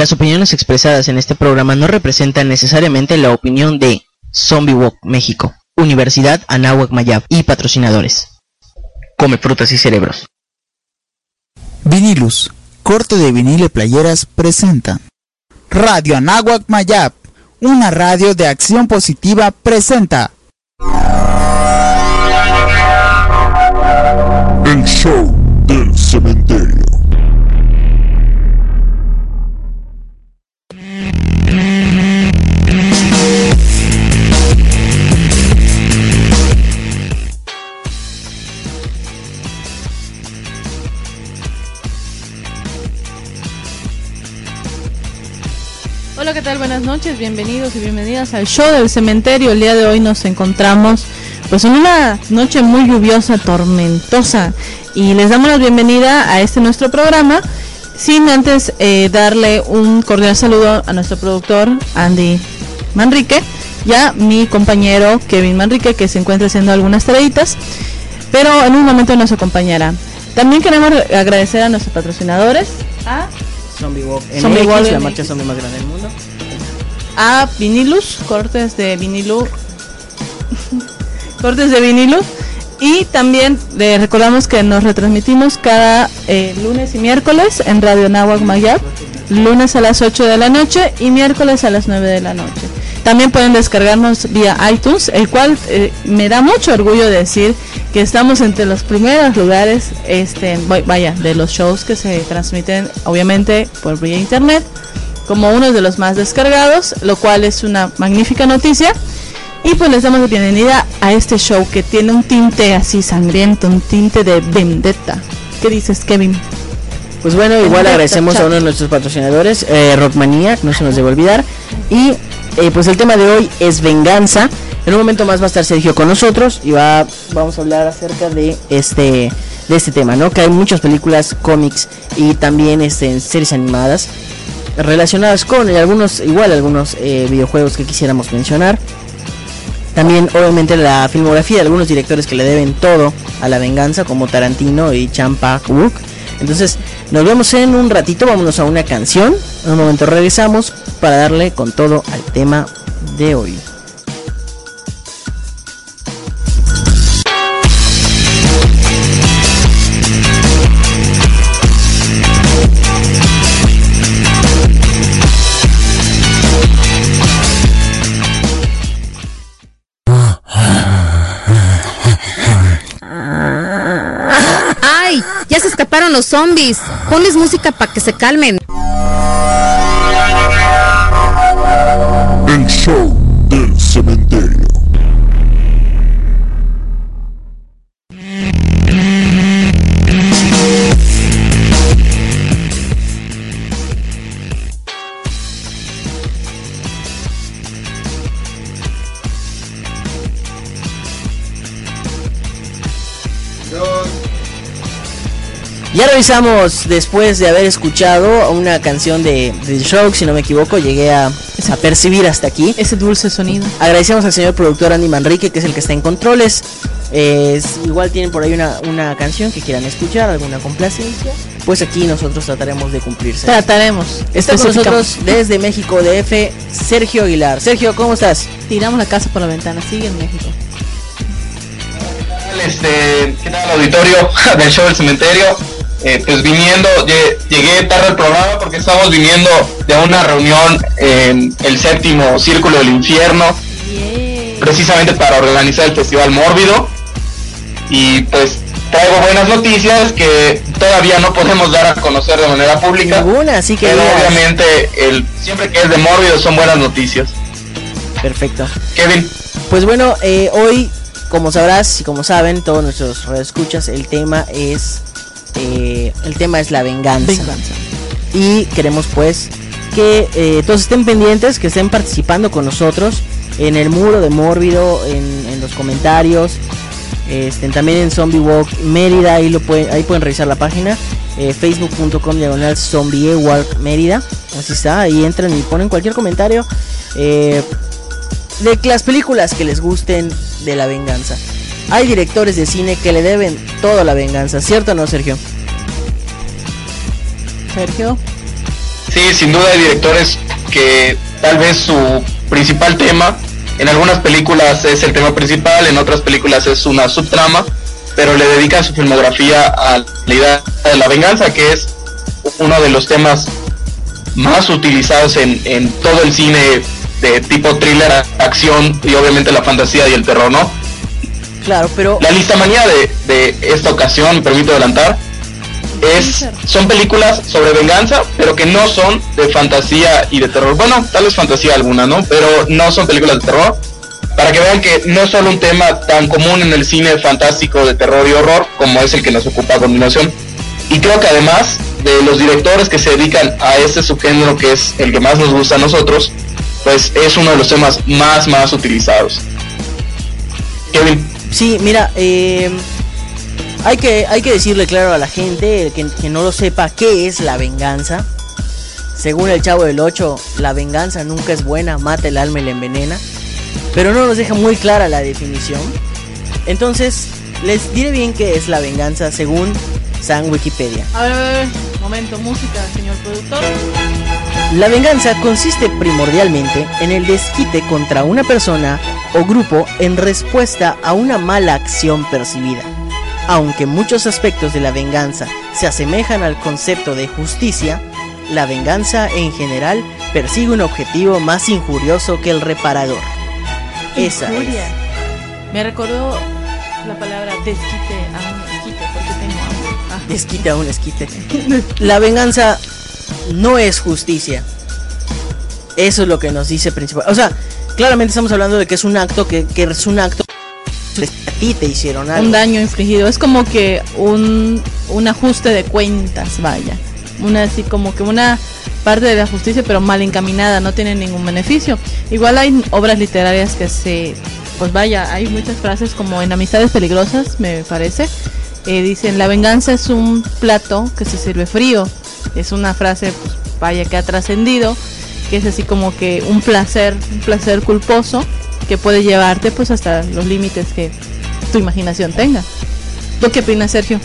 Las opiniones expresadas en este programa no representan necesariamente la opinión de Zombie Walk México, Universidad Anáhuac Mayab y patrocinadores. Come frutas y cerebros. Vinilus, corte de vinil y playeras presenta. Radio Anáhuac Mayab, una radio de acción positiva presenta. El show del cementerio. ¿Qué tal? Buenas noches, bienvenidos y bienvenidas al show del cementerio. El día de hoy nos encontramos pues en una noche muy lluviosa, tormentosa y les damos la bienvenida a este nuestro programa sin antes eh, darle un cordial saludo a nuestro productor Andy Manrique y a mi compañero Kevin Manrique que se encuentra haciendo algunas tareitas, pero en un momento nos acompañará. También queremos agradecer a nuestros patrocinadores, a Zombie Walk Zombie Walk la marcha zombie más grande del mundo. a Vinilus, cortes de vinilo, cortes de vinilo. Y también le recordamos que nos retransmitimos cada eh, lunes y miércoles en Radio Nahuac Mayab, lunes a las 8 de la noche y miércoles a las 9 de la noche. También pueden descargarnos vía iTunes, el cual eh, me da mucho orgullo decir que estamos entre los primeros lugares, este, vaya, de los shows que se transmiten obviamente por vía internet como uno de los más descargados, lo cual es una magnífica noticia. Y pues les damos la bienvenida a este show que tiene un tinte así sangriento, un tinte de vendetta. ¿Qué dices, Kevin? Pues bueno, igual agradecemos a uno de nuestros patrocinadores, eh, Rockmaniac, no se nos debe olvidar. Y eh, pues el tema de hoy es venganza. En un momento más va a estar Sergio con nosotros y va, vamos a hablar acerca de este de este tema, ¿no? Que hay muchas películas, cómics y también este, series animadas relacionadas con y algunos, igual algunos eh, videojuegos que quisiéramos mencionar. También obviamente la filmografía de algunos directores que le deben todo a la venganza como Tarantino y Chan Pak Wook. Entonces nos vemos en un ratito, vámonos a una canción. En un momento regresamos para darle con todo al tema de hoy. Se escaparon los zombies. Ponles música para que se calmen. Ya revisamos después de haber escuchado una canción de, de The Strokes, si no me equivoco, llegué a, a percibir hasta aquí. Ese dulce sonido. Agradecemos al señor productor Andy Manrique, que es el que está en controles. Es- igual tienen por ahí una, una canción que quieran escuchar, alguna complacencia. Pues aquí nosotros trataremos de cumplirse. Trataremos. Está con nosotros desde México DF, Sergio Aguilar. Sergio, ¿cómo estás? Tiramos la casa por la ventana. Sigue en México. Este, ¿qué tal auditorio del show del cementerio? Eh, pues viniendo, lle- llegué tarde al programa porque estamos viniendo de una reunión en el séptimo círculo del infierno, precisamente para organizar el festival Mórbido. Y pues traigo buenas noticias que todavía no podemos dar a conocer de manera pública. Ninguna, así que Pero digas. obviamente el, siempre que es de Mórbido son buenas noticias. Perfecto. Kevin. Pues bueno, eh, hoy, como sabrás y como saben todos nuestros escuchas, el tema es eh, el tema es la venganza. Venganza. Y queremos pues que eh, todos estén pendientes, que estén participando con nosotros en el muro de Mórbido, en, en los comentarios, este, también en Zombie Walk Mérida, ahí, lo pueden, ahí pueden revisar la página, eh, facebook.com diagonal Zombie Walk Mérida, así está, ahí entran y ponen cualquier comentario eh, de las películas que les gusten de la venganza. Hay directores de cine que le deben toda la venganza, ¿cierto o no, Sergio? Sergio. Sí, sin duda hay directores que tal vez su principal tema, en algunas películas es el tema principal, en otras películas es una subtrama, pero le dedican su filmografía a la idea de la venganza, que es uno de los temas más utilizados en, en todo el cine de tipo thriller, acción y obviamente la fantasía y el terror, ¿no? Claro, pero La lista manía de, de esta ocasión, me permito adelantar, es, son películas sobre venganza, pero que no son de fantasía y de terror. Bueno, tal vez fantasía alguna, ¿no? Pero no son películas de terror. Para que vean que no es solo un tema tan común en el cine fantástico de terror y horror como es el que nos ocupa a continuación. Y creo que además de los directores que se dedican a este subgénero que es el que más nos gusta a nosotros, pues es uno de los temas más, más utilizados. Kevin. Sí, mira, eh, hay, que, hay que decirle claro a la gente que, que no lo sepa qué es la venganza. Según el chavo del 8, la venganza nunca es buena, mata el alma y la envenena. Pero no nos deja muy clara la definición. Entonces, les diré bien qué es la venganza según San Wikipedia. A ver, a ver. Momento, música, señor productor. La venganza consiste primordialmente en el desquite contra una persona o grupo en respuesta a una mala acción percibida. Aunque muchos aspectos de la venganza se asemejan al concepto de justicia, la venganza en general persigue un objetivo más injurioso que el reparador. Esa es. Injuria. Me recordó la palabra desquite a un esquite porque tengo hambre. Ah. Desquite a un esquite. La venganza no es justicia. Eso es lo que nos dice principal. O sea, claramente estamos hablando de que es un acto que, que es un acto que a ti te hicieron algo. un daño infligido. Es como que un, un ajuste de cuentas, vaya. Una así como que una parte de la justicia, pero mal encaminada, no tiene ningún beneficio. Igual hay obras literarias que se, pues vaya, hay muchas frases como en Amistades Peligrosas, me parece. eh, dicen, la venganza es un plato que se sirve frío. Es una frase, pues vaya, que ha trascendido, que es así como que un placer, un placer culposo que puede llevarte pues hasta los límites que tu imaginación tenga. ¿Tú qué opinas, Sergio?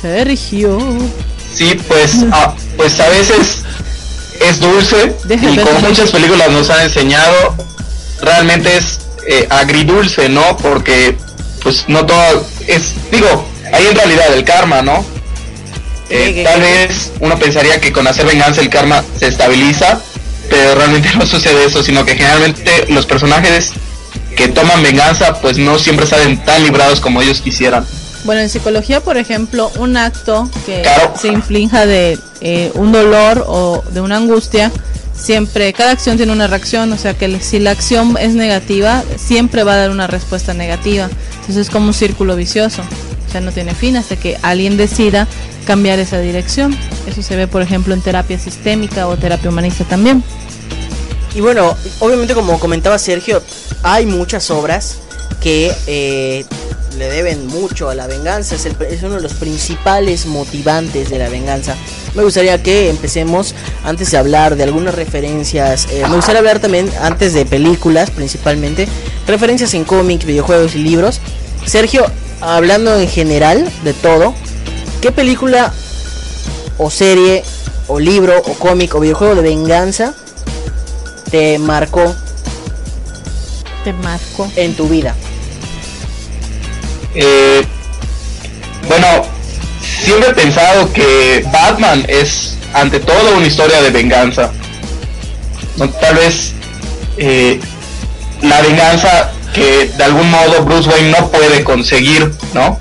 Sergio. Sí, pues, a, pues a veces es dulce Deja y como muchas películas nos han enseñado, realmente es eh, agridulce, ¿no? Porque pues no todo es, digo, hay en realidad el karma, ¿no? Eh, ¿Qué- tal vez uno pensaría que con hacer venganza el karma se estabiliza, pero realmente no sucede eso, sino que generalmente los personajes que toman venganza pues no siempre salen tan librados como ellos quisieran. Bueno, en psicología, por ejemplo, un acto que Claro. se inflinja de eh, un dolor o de una angustia, siempre, cada acción tiene una reacción, o sea que si la acción es negativa, siempre va a dar una respuesta negativa. Entonces es como un círculo vicioso, o sea, no tiene fin hasta que alguien decida cambiar esa dirección. Eso se ve, por ejemplo, en terapia sistémica o terapia humanista también. Y bueno, obviamente como comentaba Sergio, hay muchas obras que eh, le deben mucho a la venganza, es, el- es uno de los principales motivantes de la venganza. Me gustaría que empecemos, antes de hablar de algunas referencias, eh, me gustaría hablar también, antes de películas principalmente, referencias en cómics, videojuegos y libros. Sergio, hablando en general de todo, ¿qué película o serie o libro o cómic o videojuego de venganza te marcó Te marco. en tu vida? Eh, bueno, siempre he pensado que Batman es ante todo una historia de venganza. No, tal vez eh, la venganza que de algún modo Bruce Wayne no puede conseguir, ¿no?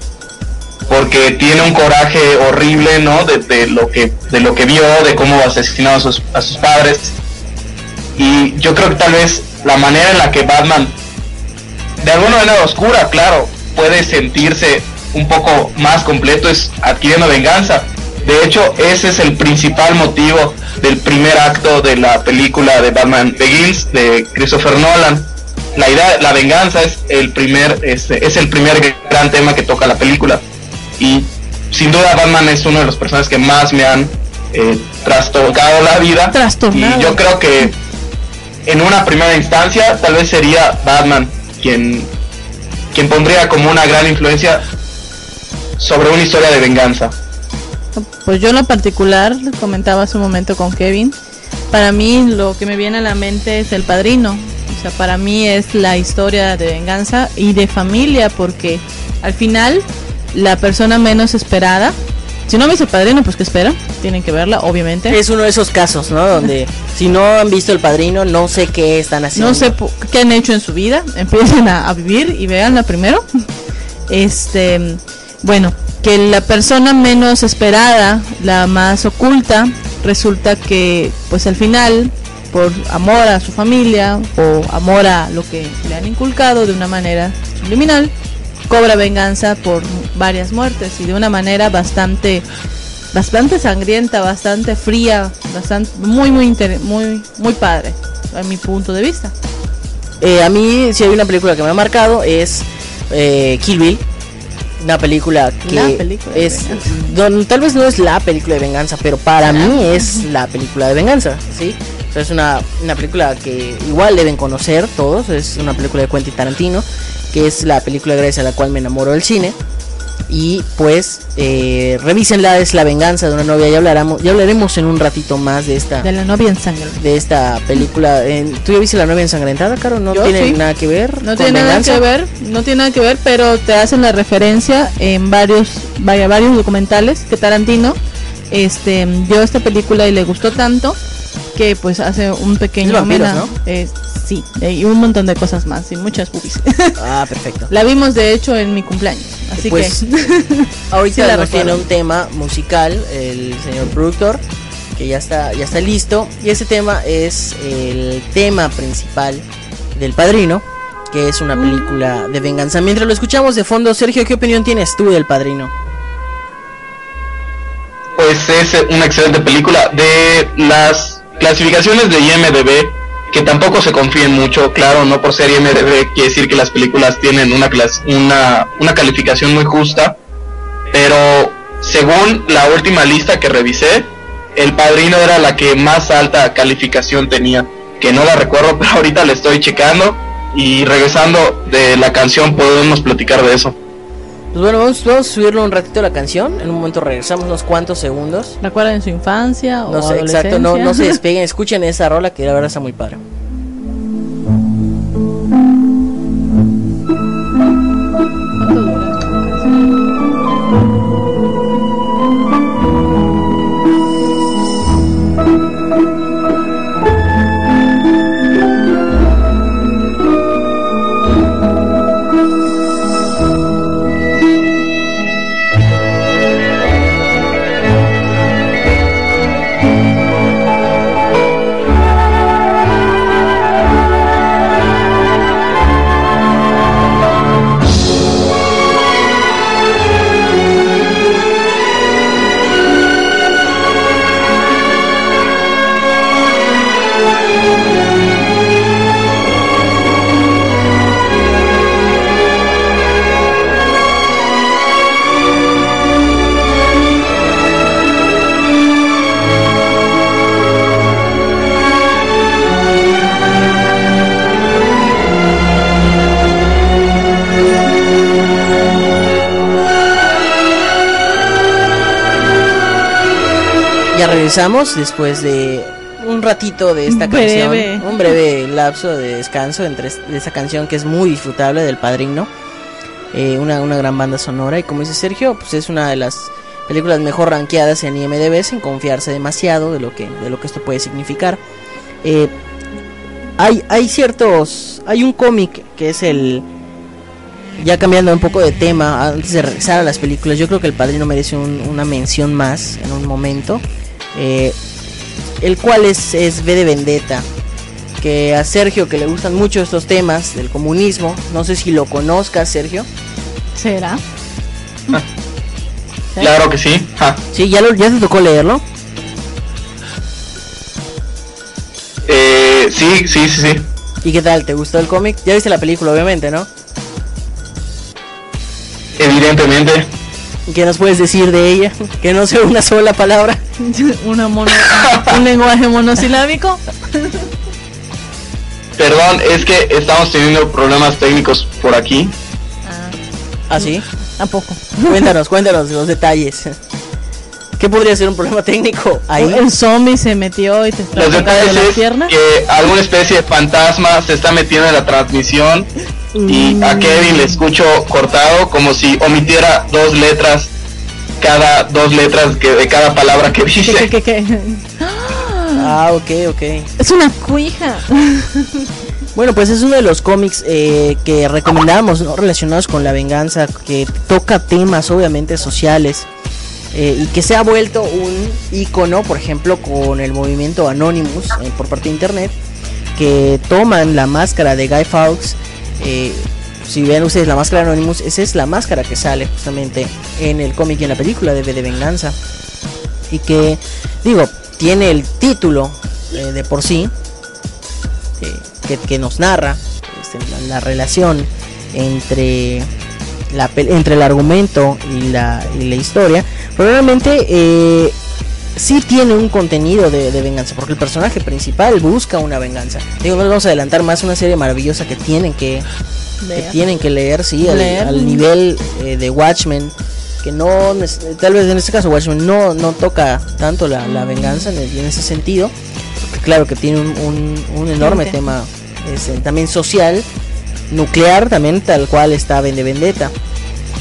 Porque tiene un coraje horrible, ¿no? De, lo que de lo que vio, de cómo asesinó a sus, a sus padres. Y yo creo que tal vez la manera en la que Batman de alguna manera oscura, claro, puede sentirse un poco más completo es adquiriendo venganza. De hecho, ese es el principal motivo del primer acto de la película de Batman Begins de Christopher Nolan. La idea, la venganza es el primer, este, es el primer gran tema que toca la película. Y sin duda Batman es uno de los personajes que más me han eh, trastocado la vida. Trastornado. Y yo creo que en una primera instancia tal vez sería Batman quien, quien pondría como una gran influencia sobre una historia de venganza. Pues yo en lo particular, comentaba hace un momento con Kevin, para mí lo que me viene a la mente es el padrino. O sea, para mí es la historia de venganza y de familia, porque al final la persona menos esperada, si no me dice padrino, pues que espera, tienen que verla, obviamente. Es uno de esos casos, ¿no? Donde si no han visto el padrino, no sé qué están haciendo. No sé qué han hecho en su vida, empiecen a, a vivir y veanla primero. Este, bueno, que la persona menos esperada, la más oculta, resulta que pues al final, por amor a su familia o amor a lo que le han inculcado de una manera subliminal, cobra venganza por varias muertes y de una manera bastante bastante sangrienta, bastante fría, bastante muy muy inter- muy muy padre a mi punto de vista. Eh, a mí, si hay una película que me ha marcado, es eh, Kill Bill. Una película que La película es. don- tal vez no es la película de venganza, pero para mí es la película de venganza, ¿sí? O sea, es una, una película que igual deben conocer todos. Es una película de Quentin Tarantino, que es la película gracias a la cual me enamoro del cine. Y pues, eh, revísenla, es la venganza de una novia. Ya hablaremos, ya hablaremos en un ratito más de esta De la novia en sangre. de esta película. ¿Tú ya viste la novia ensangrentada, Caro? No Yo tiene sí. nada que ver. No con tiene nada que ver, no tiene nada que ver, pero te hacen la referencia en varios, vaya, varios documentales que Tarantino este dio esta película y le gustó tanto que pues hace un pequeño. Eh, sí, eh, y un montón de cosas más y muchas boobies. Ah, perfecto. la vimos de hecho en mi cumpleaños, así Pues, que Ahorita Sí la nos tiene un tema musical, el señor productor, que ya está, ya está listo. Y ese tema es el tema principal del Padrino, que es una película de venganza. Mientras lo escuchamos de fondo, Sergio, ¿qué opinión tienes tú del Padrino? pues es una excelente película. De las clasificaciones de IMDB, que tampoco se confíen mucho, claro, no por ser IMDB quiere decir que las películas tienen una, una, una calificación muy justa, pero según la última lista que revisé, El Padrino era la que más alta calificación tenía, que no la recuerdo, pero ahorita la estoy checando y regresando de la canción podemos platicar de eso. Pues bueno, vamos, vamos a subirle un ratito la canción. En un momento regresamos unos cuantos segundos. recuerdan su infancia o No sé, exacto, no, no se adolescencia. despeguen, escuchen esa rola que la verdad está muy padre. Regresamos después de un ratito de esta Breve. canción, un breve lapso de descanso entre de esa canción que es muy disfrutable del Padrino, Eh, una, una gran banda sonora y como dice Sergio, pues es una de las películas mejor rankeadas en IMDb sin confiarse demasiado de lo que de lo que esto puede significar. Eh, hay hay ciertos, hay un cómic que es el ya cambiando un poco de tema, antes de regresar a las películas, yo creo que El Padrino merece un- una mención más en un momento. Eh, el cual es, es V de Vendetta. Que a Sergio, que le gustan mucho estos temas del comunismo, no sé si lo conozcas, Sergio. ¿Será? Claro que sí. Sí, ya, lo, ya te tocó leerlo. Eh, sí, sí, sí, sí. ¿Y qué tal? ¿Te gustó el cómic? Ya viste la película, obviamente, ¿no? Evidentemente. ¿Y ¿Qué nos puedes decir de ella? Que no sea una sola palabra. Una mono, un lenguaje monosilábico. Perdón, es que estamos teniendo problemas técnicos por aquí. ¿Ah, sí? ¿A poco? Cuéntanos, cuéntanos los detalles. ¿Qué podría ser un problema técnico ahí? El zombie se metió y te está Los detalles la es pierna. que alguna especie de fantasma se está metiendo en la transmisión y a Kevin le escucho cortado como si omitiera dos letras cada dos letras que de cada palabra que ¿Qué, dice. qué, qué, qué? Ah, ok, ok. Es una cuija. Bueno, pues es uno de los cómics eh, que recomendamos, ¿no? Relacionados con la venganza, que toca temas obviamente sociales eh, y que se ha vuelto un icono, por ejemplo, con el movimiento Anonymous eh, por parte de internet, que toman la máscara de Guy Fawkes. Si ven ustedes la máscara de Anonymous, esa es la máscara que sale justamente en el cómic y en la película de V de Venganza. Y que, digo, tiene el título eh, de por sí, eh, que, que nos narra este, la, la relación entre la, entre el argumento y la, y la historia, probablemente eh, sí tiene un contenido de, venganza, porque el personaje principal busca una venganza. Digo, no vamos a adelantar más una serie maravillosa que tienen que, que tienen que leer, sí, al, Leer. al nivel eh, de Watchmen, que no, neces- tal vez en este caso Watchmen no, no toca tanto la, la venganza en, el- en ese sentido, porque claro que tiene un, un- un enorme tema este, también social, nuclear también, tal cual está Vende Vendetta.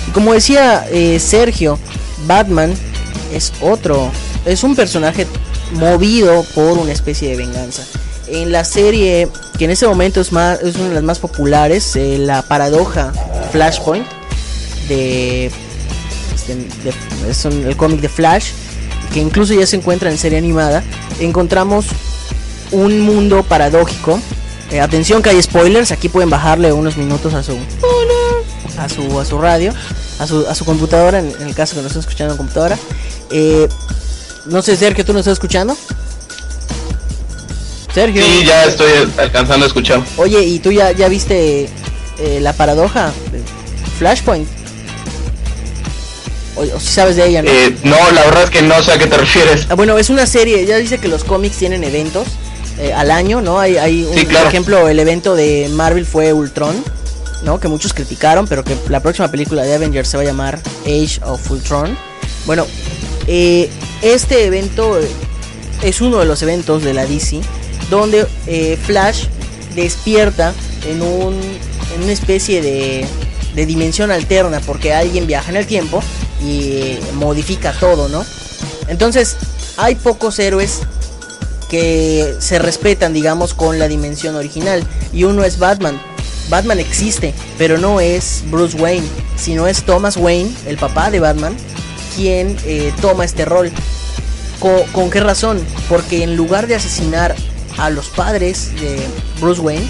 Y como decía eh, Sergio, Batman es otro, es un personaje movido por una especie de venganza. En la serie, que en ese momento es, más, una de las más populares, eh, la paradoja Flashpoint, de, este, de- el cómic de Flash, que incluso ya se encuentra en serie animada, encontramos un mundo paradójico. Eh, atención que hay spoilers, aquí pueden bajarle unos minutos a su a su a su radio, a su, a su computadora, en, el caso que nos estén escuchando en computadora. Eh, no sé, Sergio, ¿tú nos estás escuchando? Sergio. Sí, ya estoy alcanzando a escuchar. Oye, ¿y tú ya, ya viste eh, la paradoja de Flashpoint? O, o si sabes de ella, ¿no? Eh, no, la verdad es que no sé a qué te refieres. Ah, bueno, es una serie, ya dice que los cómics tienen eventos eh, al año, ¿no? Hay, hay un, Sí, claro. por ejemplo, el evento de Marvel fue Ultron, ¿no? Que muchos criticaron, pero que la próxima película de Avengers se va a llamar Age of Ultron. Bueno, eh, este evento eh, es uno de los eventos de la DC donde eh, Flash despierta en un en una especie de, de dimensión alterna porque alguien viaja en el tiempo y modifica todo, ¿no? Entonces, hay pocos héroes que se respetan, digamos, con la dimensión original. Y uno es Batman. Batman existe, pero no es Bruce Wayne, sino es Thomas Wayne, el papá de Batman, quien eh, toma este rol. ¿Con, con qué razón? Porque en lugar de asesinar a los padres de Bruce Wayne,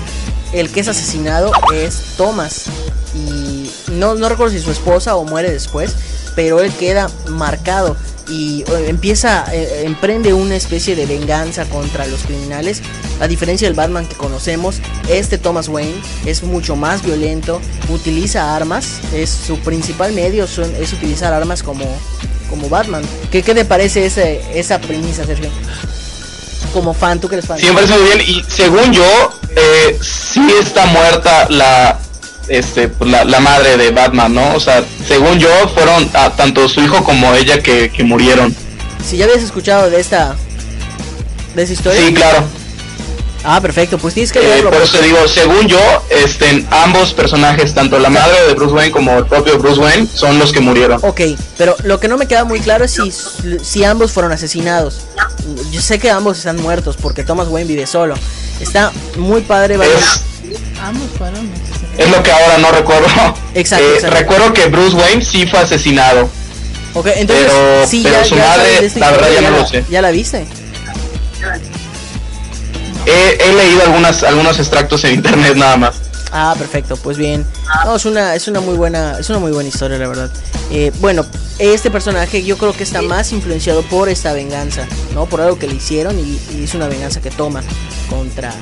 el que es asesinado es Thomas. Y no, no recuerdo si su esposa o muere después, pero él queda marcado y eh, empieza, eh, emprende una especie de venganza contra los criminales. A diferencia del Batman que conocemos, este Thomas Wayne es mucho más violento, utiliza armas, es su principal medio es utilizar armas como, como Batman. ¿Qué, qué te parece esa premisa, Sergio? Como fan, tú que eres fan. Sí, me parece muy bien. Y según yo, eh, sí está muerta la, este, pues, la, la madre de Batman, ¿no? O sea, según yo, fueron ah, tanto su hijo como ella que, que murieron. Si ya habías escuchado de esta, de esa historia. Sí, claro. Ah, perfecto, pues tienes que Eh, leerlo. por eso te digo, según yo, este, ambos personajes, tanto la madre de Bruce Wayne como el propio Bruce Wayne, son los que murieron. Ok, pero lo que no me queda muy claro es si, si ambos fueron asesinados. Yo sé que ambos están muertos porque Thomas Wayne vive solo. Está muy padre. Es, Ambos fueron. es lo que ahora no recuerdo. Exacto, Eh, exacto. Recuerdo que Bruce Wayne sí fue asesinado. Ok, entonces pero- sí, pero ya, su ya madre, la verdad, ya no lo sé. ¿Ya la viste? He, leído algunas, algunos extractos en internet nada más. Ah, perfecto, pues bien. No, es una, es una muy buena, es una muy buena historia, la verdad. Eh, bueno, este personaje yo creo que está más influenciado por esta venganza, ¿no? Por algo que le hicieron y, es una venganza que toma contra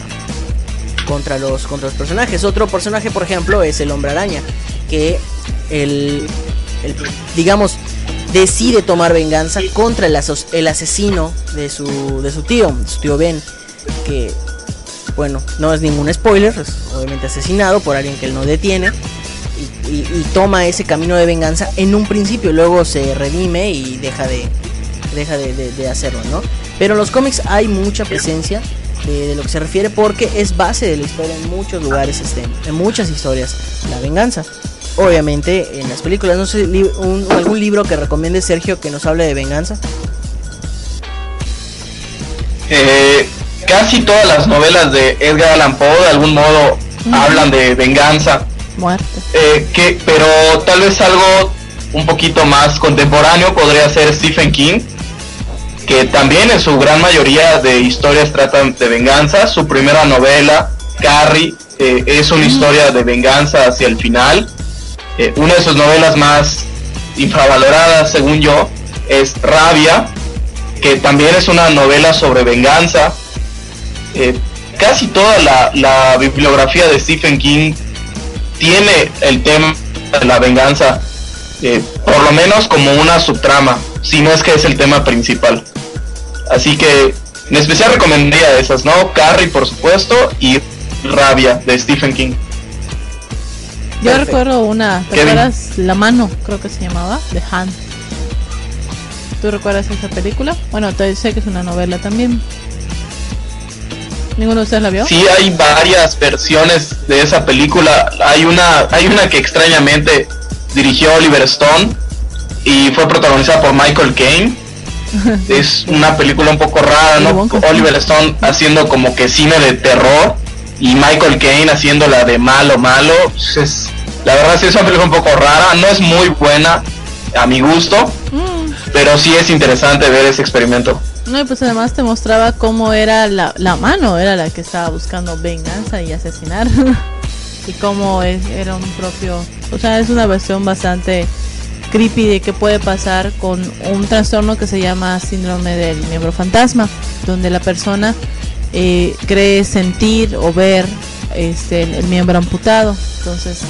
contra los contra los personajes. Otro personaje, por ejemplo, es el Hombre Araña, que el, digamos decide tomar venganza contra el, el asesino de su de su tío, su tío Ben, que bueno, no es ningún spoiler, es obviamente asesinado por alguien que él no detiene. Y, toma ese camino de venganza en un principio, luego se redime y deja de deja de, hacerlo, ¿no? Pero en los cómics hay mucha presencia de, de lo que se refiere porque es base de la historia en muchos lugares, este, en muchas historias, la venganza. Obviamente en las películas, no sé, un- algún libro que recomiende Sergio que nos hable de venganza. Eh, casi todas las novelas de Edgar Allan Poe de algún modo hablan de venganza, Muerte. eh, que, pero tal vez algo un poquito más contemporáneo podría ser Stephen King, que también en su gran mayoría de historias tratan de venganza. Su primera novela, Carrie, eh, es una historia de venganza hacia el final. Eh, una de sus novelas más infravaloradas, según yo, es Rabia, que también es una novela sobre venganza. Eh, casi toda la, la bibliografía de Stephen King tiene el tema de la venganza, eh, por lo menos como una subtrama, si no es que es el tema principal. Así que en especial recomendaría esas, ¿no? Carrie, por supuesto, y Rabia de Stephen King. Yo recuerdo una, ¿te Kevin. acuerdas? La mano, creo que se llamaba, The Hand. ¿Tú recuerdas esa película? Bueno, te sé que es una novela también. ¿Ninguno de ustedes la vio? Sí hay varias versiones de esa película. Hay una, hay una que extrañamente dirigió Oliver Stone y fue protagonizada por Michael Caine. Es una película un poco rara, ¿no? Oliver Stone haciendo como que cine de terror y Michael Caine haciendo la de malo malo. Pues Es, la verdad sí es una película un poco rara, no es muy buena a mi gusto, Mm, pero sí es interesante ver ese experimento. No, y pues además te mostraba cómo era la, la mano, era la que estaba buscando venganza y asesinar. y cómo es, era un propio... O sea, es una versión bastante creepy de qué puede pasar con un trastorno que se llama síndrome del miembro fantasma, donde la persona eh, cree sentir o ver este el miembro amputado. Entonces,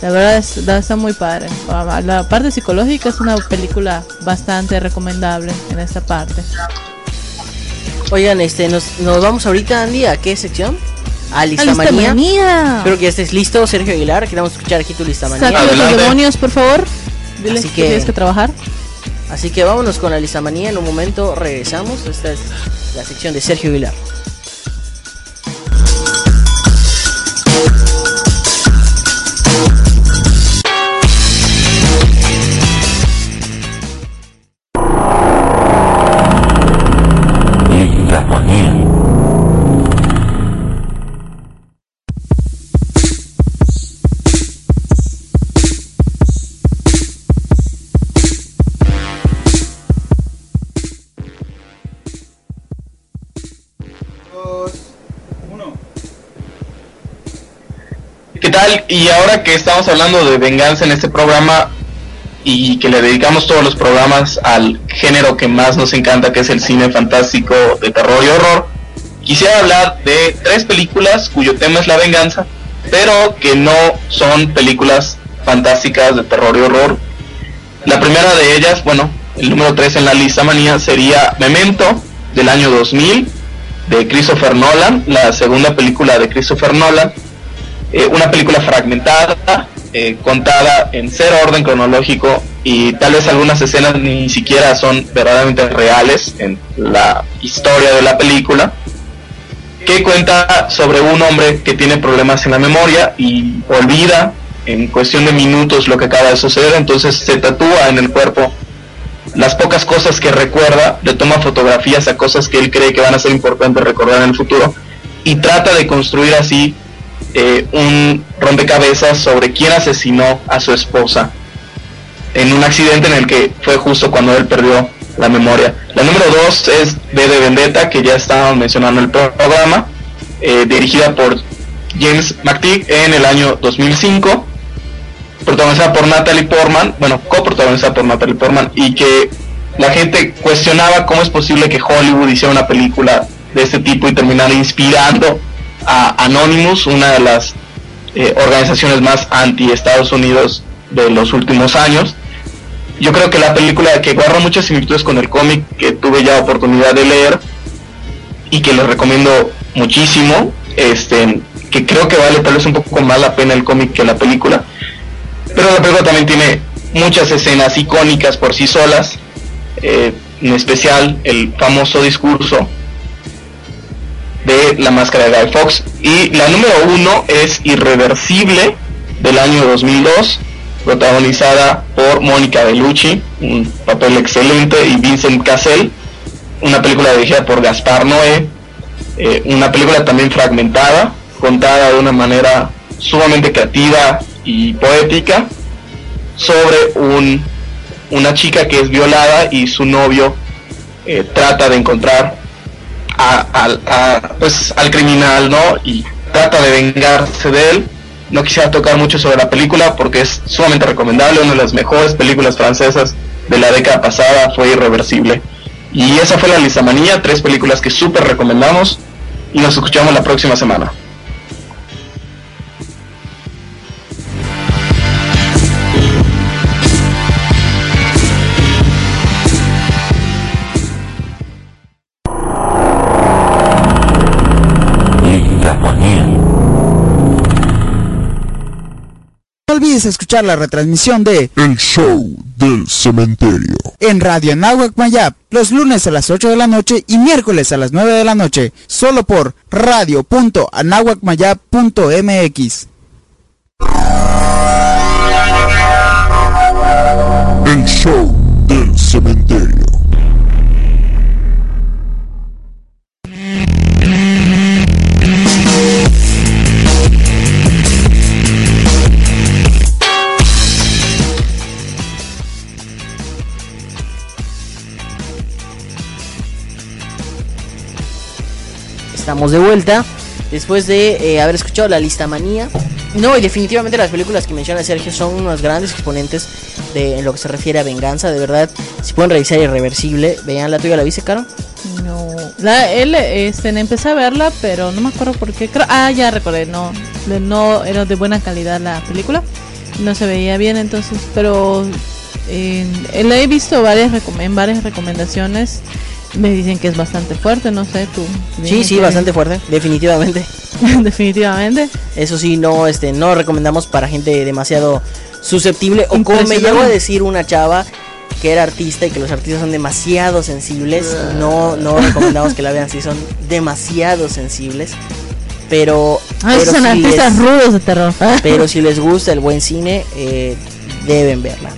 la verdad es, está muy padre. Ah, La parte psicológica es una película bastante recomendable en esta parte. Oigan, este, nos, nos vamos ahorita, Andy, ¿a qué sección? A Listamanía. Listamanía. Espero que ya estés listo, Sergio Aguilar. Queremos escuchar aquí tu Listamanía. Sácale los demonios, por favor. Diles Así que... que- tienes que trabajar. Así que vámonos con la Listamanía. En un momento regresamos. Esta es la sección de Sergio Aguilar. Y ahora que estamos hablando de venganza en este programa y que le dedicamos todos los programas al género que más nos encanta, que es el cine fantástico de terror y horror, quisiera hablar de tres películas cuyo tema es la venganza, pero que no son películas fantásticas de terror y horror. La primera de ellas, bueno, el número 3 en la lista manía sería Memento del año 2000 de Christopher Nolan, la segunda película de Christopher Nolan eh, una película fragmentada, eh, contada en cero orden cronológico y tal vez algunas escenas ni siquiera son verdaderamente reales en la historia de la película, que cuenta sobre un hombre que tiene problemas en la memoria y olvida en cuestión de minutos lo que acaba de suceder, entonces se tatúa en el cuerpo las pocas cosas que recuerda, le toma fotografías a cosas que él cree que van a ser importantes recordar en el futuro y trata de construir así eh, un rompecabezas sobre quién asesinó a su esposa en un accidente en el que fue justo cuando él perdió la memoria. La número dos es B de Vendetta, que ya estábamos mencionando en el programa, eh, dirigida por James McTeague en el año 2005, protagonizada por Natalie Portman, bueno, coprotagonizada por Natalie Portman, y que la gente cuestionaba cómo es posible que Hollywood hiciera una película de este tipo y terminara inspirando a Anonymous, una de las eh, organizaciones más anti Estados Unidos de los últimos años. Yo creo que la película que guarda muchas similitudes con el cómic que tuve ya oportunidad de leer y que les recomiendo muchísimo, este, que creo que vale tal vez un poco más la pena el cómic que la película. Pero la película también tiene muchas escenas icónicas por sí solas, eh, en especial el famoso discurso de la máscara de Guy Fox. Y la número uno es Irreversible del año 2002, protagonizada por Mónica Bellucci, un papel excelente, y Vincent Cassel, una película dirigida por Gaspar Noé, eh, una película también fragmentada, contada de una manera sumamente creativa y poética, sobre un, una chica que es violada y su novio eh, trata de encontrar pues, al criminal, ¿no? Y trata de vengarse de él. No quisiera tocar mucho sobre la película porque es sumamente recomendable, una de las mejores películas francesas de la década pasada, fue irreversible. Y esa fue la Listamanía, tres películas que súper recomendamos y nos escuchamos la próxima semana. Escuchar la retransmisión de El Show del Cementerio. en Radio Nahuac Mayap los lunes a las 8 de la noche y miércoles a las 9 de la noche, solo por radio.anahuacmayap.mx. El Show del Cementerio. Estamos de vuelta después de eh, haber escuchado la lista manía. No, y definitivamente las películas que menciona Sergio son unos grandes exponentes de en lo que se refiere a venganza. De verdad, si pueden revisar Irreversible, vean la tuya, ¿la viste, Caro? No, la, él, este, empecé a verla, pero no me acuerdo por qué. Creo, ah, ya recordé, no, no era de buena calidad la película, no se veía bien, entonces, pero eh, la he visto varias en varias recomendaciones. Me dicen que es bastante fuerte, no sé tú. Sí, sí, bastante fuerte, definitivamente. definitivamente. Eso sí, no, este, no recomendamos para gente demasiado susceptible. O como me llegó a decir una chava que era artista y que los artistas son demasiado sensibles. No, no recomendamos que la vean si son demasiado sensibles. Pero, Ah, pero, son si artistas les, rudos de terror. pero si les gusta el buen cine, eh, deben verla.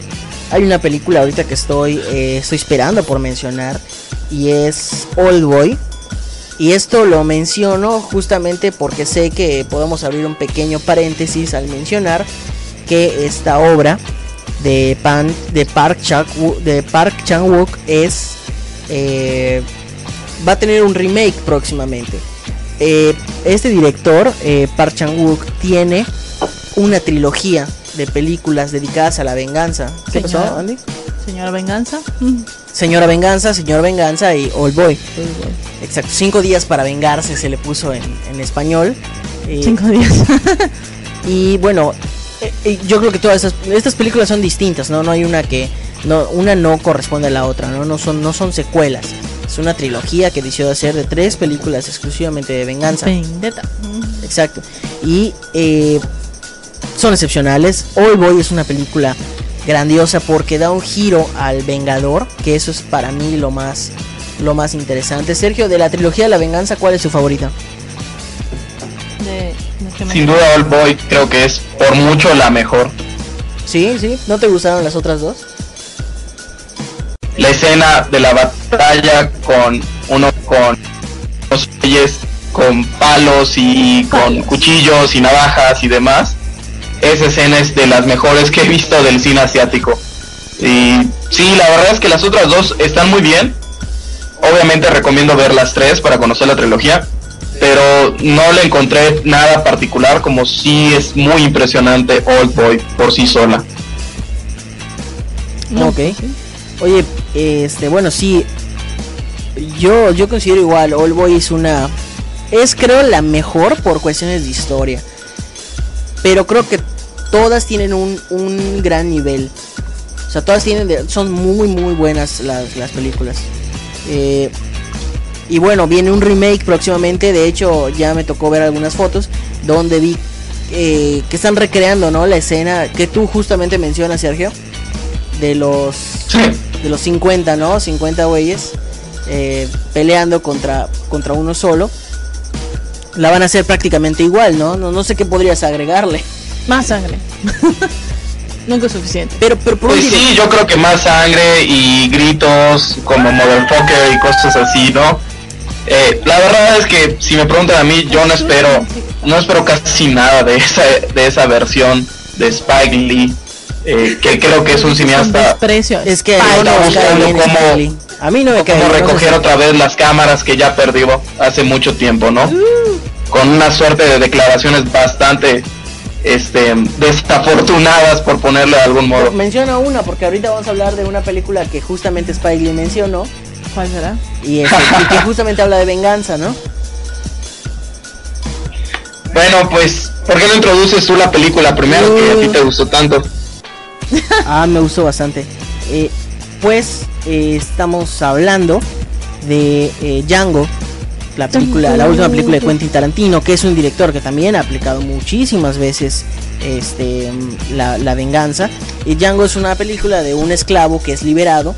Hay una película ahorita que estoy, eh, estoy esperando por mencionar y es Old Boy. Y esto lo menciono justamente porque sé que podemos abrir un pequeño paréntesis al mencionar que esta obra de, Pan, de Park Chan de Park Chan Wook es eh, va a tener un remake próximamente. Eh, este director eh, Park Chan Wook tiene una trilogía de películas dedicadas a la venganza. ¿Qué pasó, Señora. Andy? Señora Venganza. Mm, Señora Venganza, Señor Venganza y Old Boy. pues, bueno, Exacto, cinco días para vengarse se le puso en, en español. Eh, Cinco días. Y bueno, eh, eh, yo creo que todas estas, estas películas son distintas, ¿no? No hay una que no una no corresponde a la otra, ¿no? No son no son secuelas. Es una trilogía que decidió hacer de tres películas exclusivamente de venganza. Vendetta. Exacto. Y eh, son excepcionales. All Boy es una película grandiosa porque da un giro al Vengador, que eso es para mí lo más lo más interesante. Sergio, de la trilogía de la venganza, ¿cuál es su favorita? De, de Sin duda, All Boy creo que es por mucho la mejor. Sí, sí, ¿no te gustaron las otras dos? La escena de la batalla con uno con los reyes con palos y con Palos. cuchillos y navajas y demás. Esa escena es de las mejores que he visto del cine asiático. Y sí, la verdad es que las otras dos están muy bien. Obviamente recomiendo ver las tres para conocer la trilogía. pero no le encontré nada particular, como si es muy impresionante Old Boy por sí sola. ok. Oye, este, bueno, sí. Yo, yo considero igual, Old Boy es una. Es creo la mejor por cuestiones de historia. Pero creo que todas tienen un, un gran nivel. O sea, todas tienen de- son muy, muy buenas las, las películas. Eh, y bueno, viene un remake próximamente. De hecho, ya me tocó ver algunas fotos donde vi eh, que están recreando, ¿no? La escena que tú justamente mencionas, Sergio. De los Sí. de los 50, ¿no? 50 güeyes eh, peleando contra, contra uno solo. La van a hacer prácticamente igual, ¿no? No, no sé qué podrías agregarle. Más sangre. Nunca es suficiente. Pero, pero por Pues sí, yo creo que más sangre y gritos como Motherfucker y cosas así, ¿no? Eh, la verdad es que si me preguntan a mí, yo no espero, no espero casi nada de esa, de esa versión de Spike Lee, eh, que creo que es un cineasta es que Está buscando cómo-. A mí no me no sé recoger otra vez las cámaras que ya perdió hace mucho tiempo, ¿no? Con una suerte de declaraciones bastante este desafortunadas por ponerle de algún modo. Menciona una, porque ahorita vamos a hablar de una película que justamente Spike Lee mencionó. ¿Cuál será? Y, este, y que justamente habla de venganza, ¿no? Bueno, pues, ¿por qué no introduces tú la película primero que a ti te gustó tanto? Ah, me gustó bastante. Eh, pues eh, estamos hablando de eh, Django, la película, la última película de Quentin Tarantino, que es un director que también ha aplicado muchísimas veces este la, la venganza. Y Django es una película de un esclavo que es liberado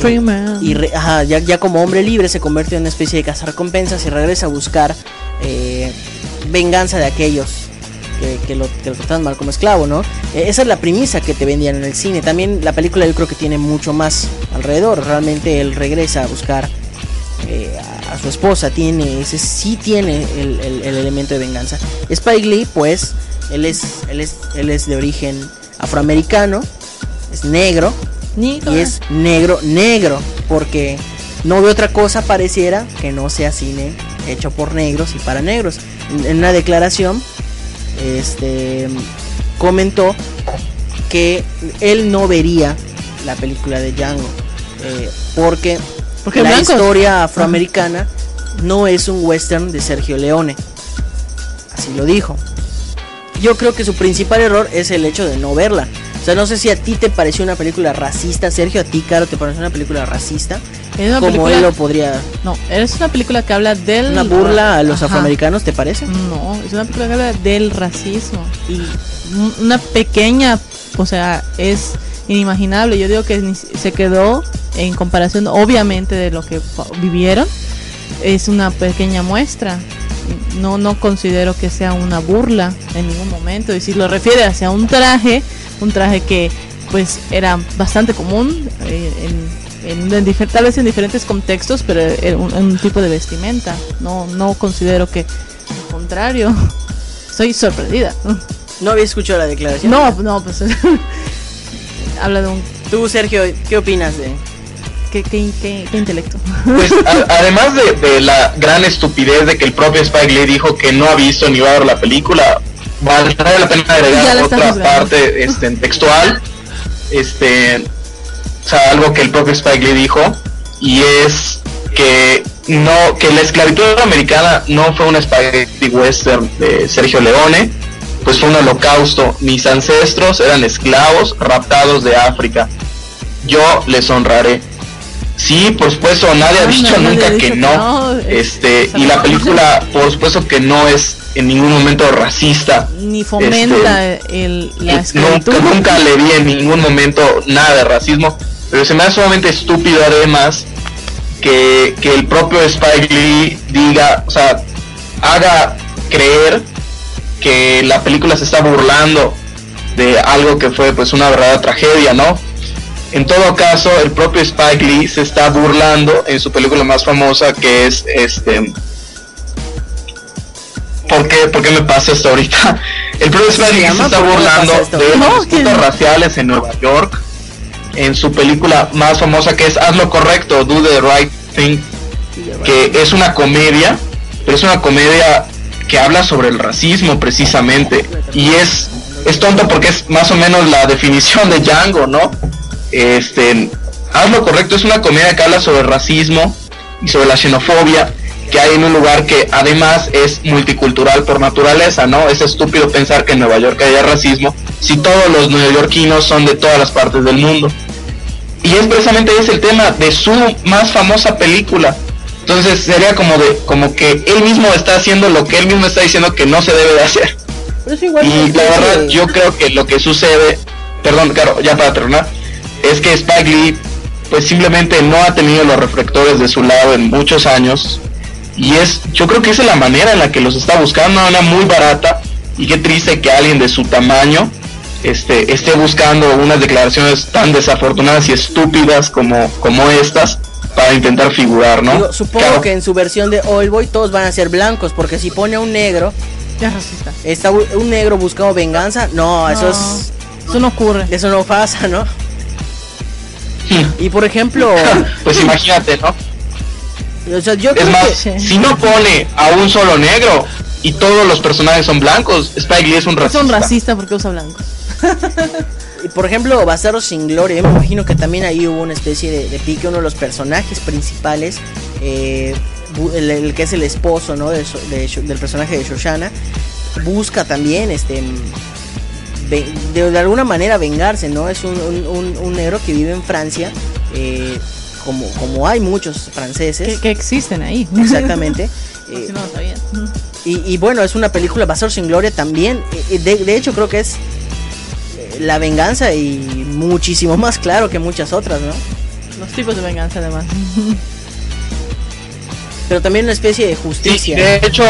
Freeman. y re- ajá, ya, ya como hombre libre se convierte en una especie de cazarrecompensas y regresa a buscar eh, venganza de aquellos que, que lo, que lo tratan mal como esclavo, ¿no? Eh, esa es la premisa que te vendían en el cine. También la película yo creo que tiene mucho más alrededor. Realmente él regresa a buscar eh, a, su esposa, tiene ese sí tiene el, el- el elemento de venganza. Spike Lee, pues, él es, él es, él es de origen afroamericano, es negro, y es negro, negro, porque no ve otra cosa pareciera que no sea cine hecho por negros y para negros. En, en una declaración, este comentó que él no vería la película de Django eh, porque, Porque la blancos. historia afroamericana no es un western de Sergio Leone. Así lo dijo. Yo creo que su principal error es el hecho de no verla. O sea, no sé si a ti te pareció una película racista, Sergio, a ti, Caro, te pareció una película racista. Es una Como película- él lo podría... No, es una película que habla del. Una burla a los Ajá. afroamericanos, ¿te parece? No, es una película que habla del racismo. Y un- una pequeña, o sea, es inimaginable. Yo digo que se quedó en comparación, obviamente, de lo que vivieron. Es una pequeña muestra. No, no considero que sea una burla en ningún momento. Y si lo refiere hacia un traje, un traje que pues era bastante común eh, en, en- tal vez en diferentes contextos, pero era un, un tipo de vestimenta. No, no considero que al contrario. Estoy sorprendida. No había escuchado la declaración. No, no, pues habla de un Tú, Sergio, ¿qué opinas de...? Qué, qué, qué- qué intelecto. Pues a- además de, de la gran estupidez de que el propio Spike Lee dijo que no ha visto ni va a ver la película, vale la pena agregar otra parte este, textual, este, o sea, algo que el propio Spike Lee dijo, y es que no que la esclavitud americana no fue un spaghetti western de Sergio Leone, pues fue un holocausto. Mis ancestros eran esclavos raptados de África. Yo les honraré. Sí, por supuesto, nadie ha No, dicho nunca que no. no, es- Este, y la película, por supuesto que no es en ningún momento racista. Ni fomenta el, la esclavitud. Nunca, nunca le vi en ningún momento nada de racismo, pero se me hace sumamente estúpido además que, que el propio Spike Lee diga, o sea, haga creer que la película se está burlando de algo que fue pues una verdadera tragedia, ¿no? En todo caso, el propio Spike Lee se está burlando en su película más famosa que es este ¿Por qué, ¿Por qué me pasa esto ahorita? El propio Spike Lee se está ¿Por qué me burlando de No, disputas que- raciales en Nueva York en su película más famosa que es Haz lo correcto, Do the Right Thing, que es una comedia pero es una comedia que habla sobre el racismo precisamente y es es tonto porque es más o menos la definición de Django, ¿no? Este, haz lo correcto, es una comedia que habla sobre el racismo y sobre la xenofobia que hay en un lugar que además es multicultural por naturaleza, ¿no? Es estúpido pensar que en Nueva York haya racismo si todos los neoyorquinos son de todas las partes del mundo. Y es precisamente ese el tema de su más famosa película. Entonces sería como de como que él mismo está haciendo lo que él mismo está diciendo que no se debe de hacer. Pero es igual Y la verdad, yo creo que lo que sucede, perdón, claro, ya para terminar, es que Spike Lee, pues simplemente no ha tenido los reflectores de su lado en muchos años. Y es, yo creo que esa es la manera en la que los está buscando, una muy barata. Y qué triste que alguien de su tamaño este, esté buscando unas declaraciones tan desafortunadas y estúpidas como, como estas para intentar figurar, ¿no? Digo, supongo Claro. que en su versión de Oil Boy todos van a ser blancos, porque si pone a un negro, Ya es racista. está un negro buscando venganza, no, eso No. es Eso no ocurre. eso no pasa, ¿no? Y por ejemplo, Pues imagínate, ¿no? o sea, yo Es creo más, que si no pone a un solo negro y todos los personajes son blancos, Spike Lee es un Es racista. un racista porque usa blancos. Y por ejemplo, Bastardos sin Gloria, yo me imagino que también ahí hubo una especie de, de pique, uno de los personajes principales, eh, el, el que es el esposo, ¿no? De del personaje de Shoshana, busca también, este, de, de alguna manera vengarse, ¿no? Es un, un- un- un negro que vive en Francia, eh, como, como hay muchos franceses, que existen ahí. exactamente. Eh, si no y, y bueno, es una película Bastardos sin Gloria también. eh, De, de hecho, creo que es la venganza y muchísimo más claro que muchas otras, ¿no? Los tipos de venganza, además. Pero también una especie de Sí, justicia. de hecho,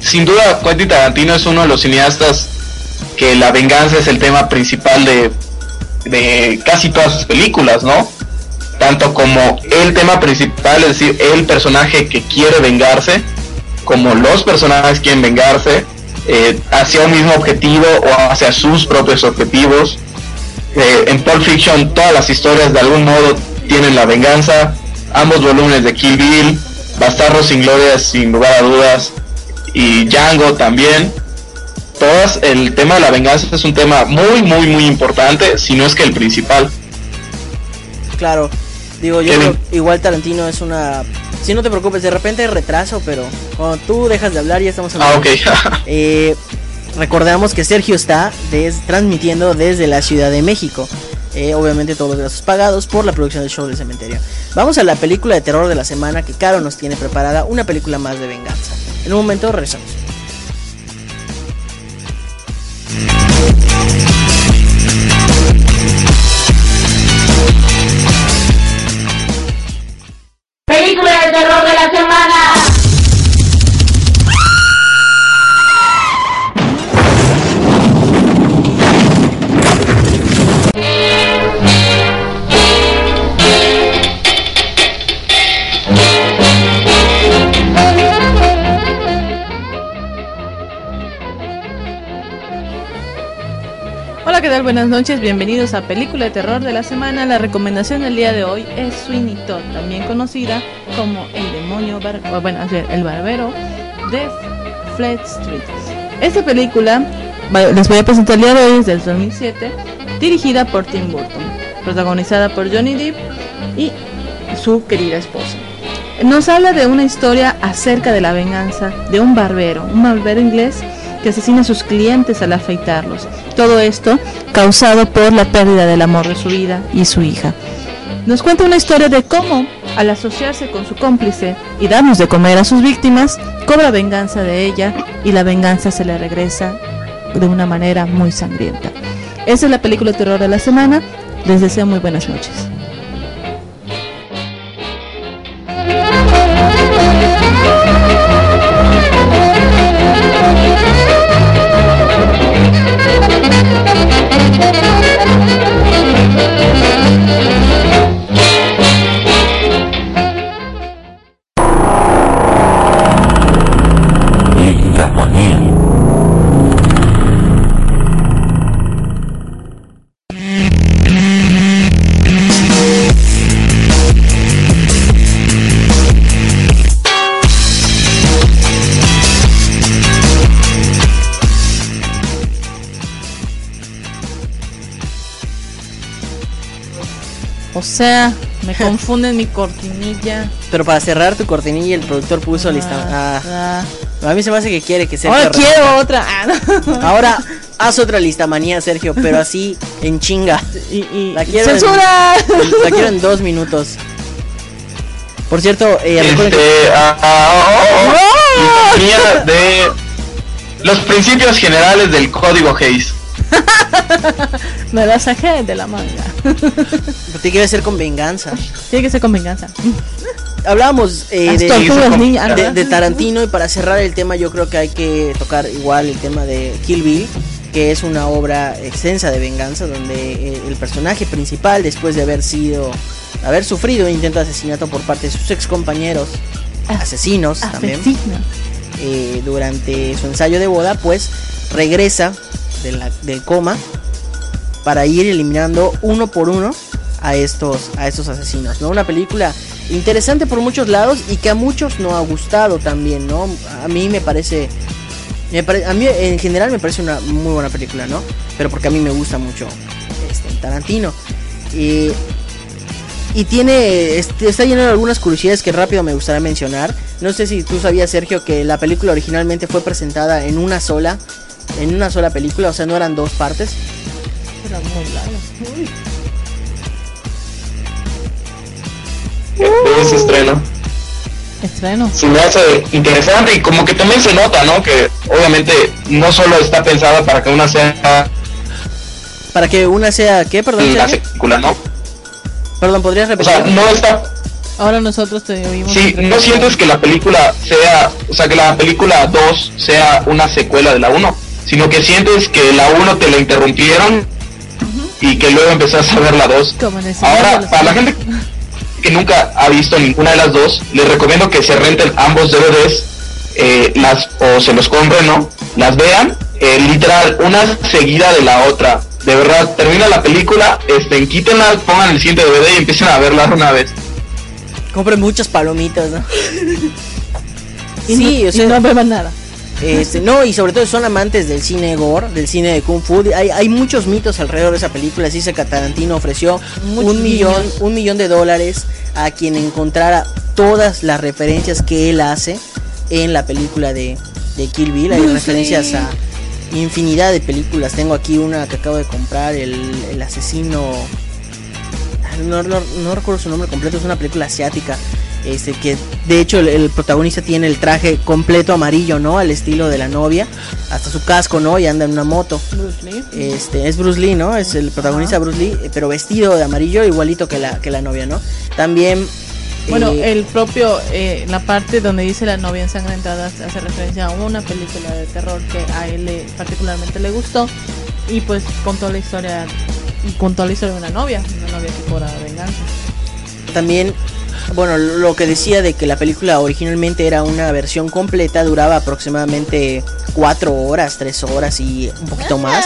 sin duda Quentin Tarantino es uno de los cineastas que la venganza es el tema principal de, de casi todas sus películas, ¿no? Tanto como el tema principal, es decir, el personaje que quiere vengarse, como los personajes quieren vengarse eh, hacia un mismo objetivo o hacia sus propios objetivos. Eh, en Pulp Fiction todas las historias de algún modo tienen la venganza, ambos volúmenes de Kill Bill, Bastardos sin Gloria sin lugar a dudas y Django también. Todas, el tema de la venganza es un tema muy muy muy importante, si no es que el principal. Claro. Digo, yo creo- igual Tarantino es una... Si no te preocupes, de repente hay retraso, pero cuando tú dejas de hablar ya estamos Ah, hablando. ok. Eh, recordamos que Sergio está des- transmitiendo desde la Ciudad de México. Eh, obviamente todos los gastos pagados por la producción del show del cementerio. Vamos a la película de terror de la semana que Caro nos tiene preparada, una película más de venganza. En un momento regresamos. Película de terror de la semana. Buenas noches, bienvenidos a Película de Terror de la Semana. La recomendación del día de hoy es Sweeney Todd, también conocida como El Demonio, bar- bueno, El Barbero de Fleet Street. Esta película, les voy a presentar el día de hoy, es del 2007, dirigida por Tim Burton, protagonizada por Johnny Depp y su querida esposa. Nos habla de una historia acerca de la venganza de un barbero, un barbero inglés que asesina a sus clientes al afeitarlos. Todo esto causado por la pérdida del amor de su vida y su hija. Nos cuenta una historia de cómo, al asociarse con su cómplice y darnos de comer a sus víctimas, cobra venganza de ella y la venganza se le regresa de una manera muy sangrienta. Esa es la película de terror de la semana. Les deseo muy buenas noches. Sea, me confunden mi cortinilla. Pero para cerrar tu cortinilla, el productor puso lista. Ah, Ah. a mí se me hace que quiere que Sergio. Ahora quiero otra. Ah, no. Ahora haz otra lista manía, Sergio, pero así en chinga. Y, y- La quiero en- ¡Censura! La quiero en dos minutos. Por cierto, eh, que- Este, ah, ah, oh, oh, de los principios generales del código Hayes. Me la saqué de la manga. Te quiero hacer con venganza. Tiene que ser con venganza. Hablábamos eh, de, tortugas ninja. de- de Tarantino y para cerrar el tema yo creo que hay que tocar igual el tema de Kill Bill, que es una obra extensa de venganza donde eh, el personaje principal después de haber sido, haber sufrido un intento de asesinato por parte de sus ex compañeros asesinos también eh, durante su ensayo de boda, pues regresa de la- del coma para ir eliminando uno por uno a estos, a estos asesinos. ¿no? Una película interesante por muchos lados y que a muchos no ha gustado también. ¿no? A mí me parece... me pare- a mí en general me parece una muy buena película, ¿no? Pero porque a mí me gusta mucho este, Tarantino. Y y tiene este, está lleno de algunas curiosidades que rápido me gustaría mencionar. No sé si tú sabías, Sergio, que la película originalmente fue presentada en una sola en una sola película, o sea, no eran dos partes. Era muy. Uy. ese estreno. Estreno. Se me hace interesante y como que también se nota, ¿no? Que obviamente no solo está pensada para que una sea Para que una sea ¿qué? Perdón, la película, ¿no? Perdón, ¿podrías O repetir? sea, no está Ahora nosotros te oímos. Sí, no sientes que la película sea, o sea, que la película 2 sea una secuela de la 1, sino que sientes que la 1 te la interrumpieron y que luego empezaste a ver la 2. Como en el Señor de Ahora, para la gente que nunca ha visto ninguna de las dos, les recomiendo que se renten ambos DVDs, eh, las o se los compren, ¿no? Las vean, eh, literal, una seguida de la otra. De verdad, termina la película, este, quítenla, pongan el siguiente DVD y empiecen a verla de una vez. Compren muchas palomitas, ¿no? Y sí, no, o sea, y no beban nada. Este, no, y sobre todo son amantes del cine gore, del cine de Kung Fu. Hay, hay muchos mitos alrededor de esa película. Se dice que Tarantino ofreció Muchos un millón, un millón de dólares a quien encontrara todas las referencias que él hace en la película de, de Kill Bill. Hay Sí. referencias a infinidad de películas. Tengo aquí una que acabo de comprar, el, el asesino. No, no- no recuerdo su nombre completo, es una película asiática. Este que de hecho el, el protagonista tiene el traje completo amarillo, ¿no? Al estilo de la novia, hasta su casco, ¿no? Y anda en una moto. Bruce Lee. Este es Bruce Lee, ¿no? Es el protagonista Bruce Lee, pero vestido de amarillo igualito que la que la novia, ¿no? También Bueno, eh, el propio, eh, la parte donde dice la novia ensangrentada hace referencia a una película de terror que a él le- particularmente le gustó y pues contó la historia y contó la historia de una novia, una novia que cobra venganza. también bueno, lo que decía de que la película originalmente era una versión completa, duraba aproximadamente cuatro horas, tres horas y un poquito más.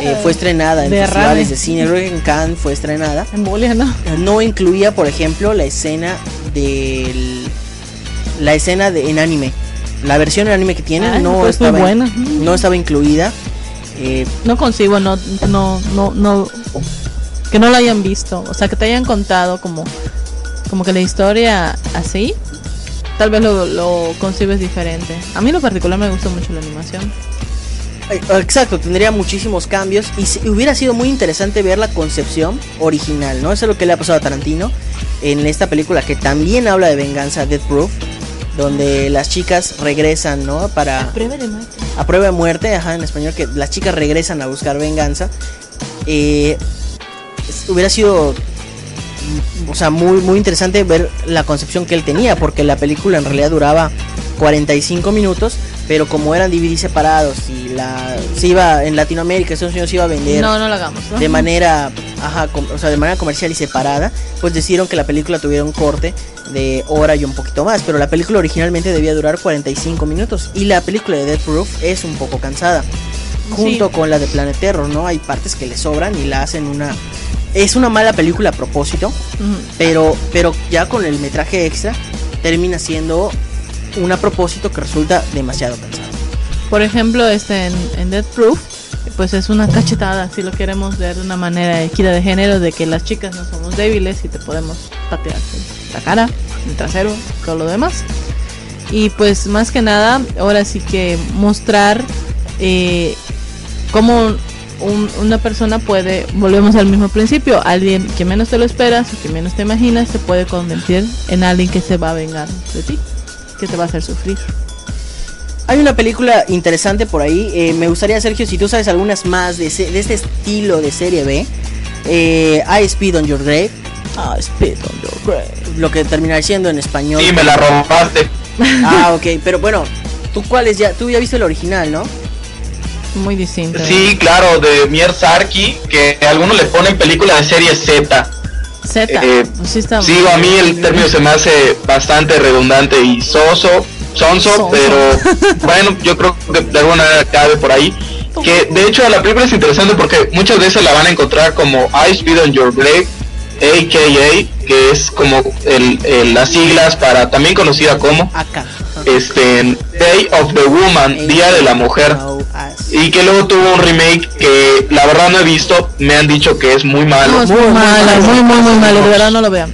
Eh, fue estrenada en Derrame. festivales de cine, creo que en Cannes fue estrenada. Embolia, ¿no? no incluía, por ejemplo, la escena del la escena de en anime. La versión en anime que tiene Ay, no pues muy estaba buena. no estaba incluida. Eh, No consigo, no, no, no, no, que no lo hayan visto, o sea, que te hayan contado como, como que la historia así, tal vez lo, lo concibes diferente. A mí en lo particular me gustó mucho la animación. eh, exacto, tendría muchísimos cambios y si- hubiera sido muy interesante ver la concepción original, ¿no? Eso es lo que le ha pasado a Tarantino en esta película que también habla de venganza, Death Proof, donde las chicas regresan, ¿no? Para Prueba de muerte. a prueba de muerte, ajá, en español, que las chicas regresan a buscar venganza. Eh, hubiera sido, o sea, muy, muy interesante ver la concepción que él tenía, porque la película en realidad duraba 45 minutos, pero como eran DVD separados y la se iba en Latinoamérica, Estados Unidos se iba a vender No, no lo hagamos, ¿no? de manera, ajá, com- o sea, de manera comercial y separada, pues decidieron que la película tuviera un corte de hora y un poquito más, pero la película originalmente debía durar 45 minutos y la película de Death Proof es un poco cansada, junto Sí. con la de Planet Terror, ¿no? Hay partes que le sobran y la hacen una es una mala película a propósito, pero pero ya con el metraje extra termina siendo un a propósito que resulta demasiado cansado. Por ejemplo, este en, en Death Proof, pues es una cachetada, si lo queremos ver de una manera de equidad de género, de que las chicas no somos débiles y te podemos patear la cara, el trasero, todo lo demás. Y pues más que nada, ahora sí que mostrar eh, cómo un- una persona puede, volvemos al mismo principio, alguien que menos te lo esperas o que menos te imaginas, se puede convertir en alguien que se va a vengar de ti, que te va a hacer sufrir. Hay una película interesante por ahí. eh, me gustaría, Sergio, si tú sabes algunas más de, ese- de este estilo de serie B. Eh, I Speed on Your Grave. Ah, Speed on Your Grave. Lo que terminaría siendo en español. Sí, me la robaste. Ah, ok. Pero bueno, ¿tú cuáles ya? Tú ya viste el original, ¿no? Muy distinto. Sí, claro, de Mier Sarki, que algunos le ponen película de serie Z. Z. Eh, pues sí está Sí, a mí el término se me hace bastante redundante y soso, sonso, Sonso. pero bueno, yo creo que de alguna manera cabe por ahí. Que de hecho la película es interesante porque muchas veces la van a encontrar como I Speed on Your Grave, AKA, que es como el, el- las siglas para también conocida como Acá. este Day of the Woman, Día de la Mujer. Y que luego tuvo un remake que la verdad no he visto, me han dicho que es muy malo. No, es muy mala, muy, muy, muy malo. De verdad no lo vean.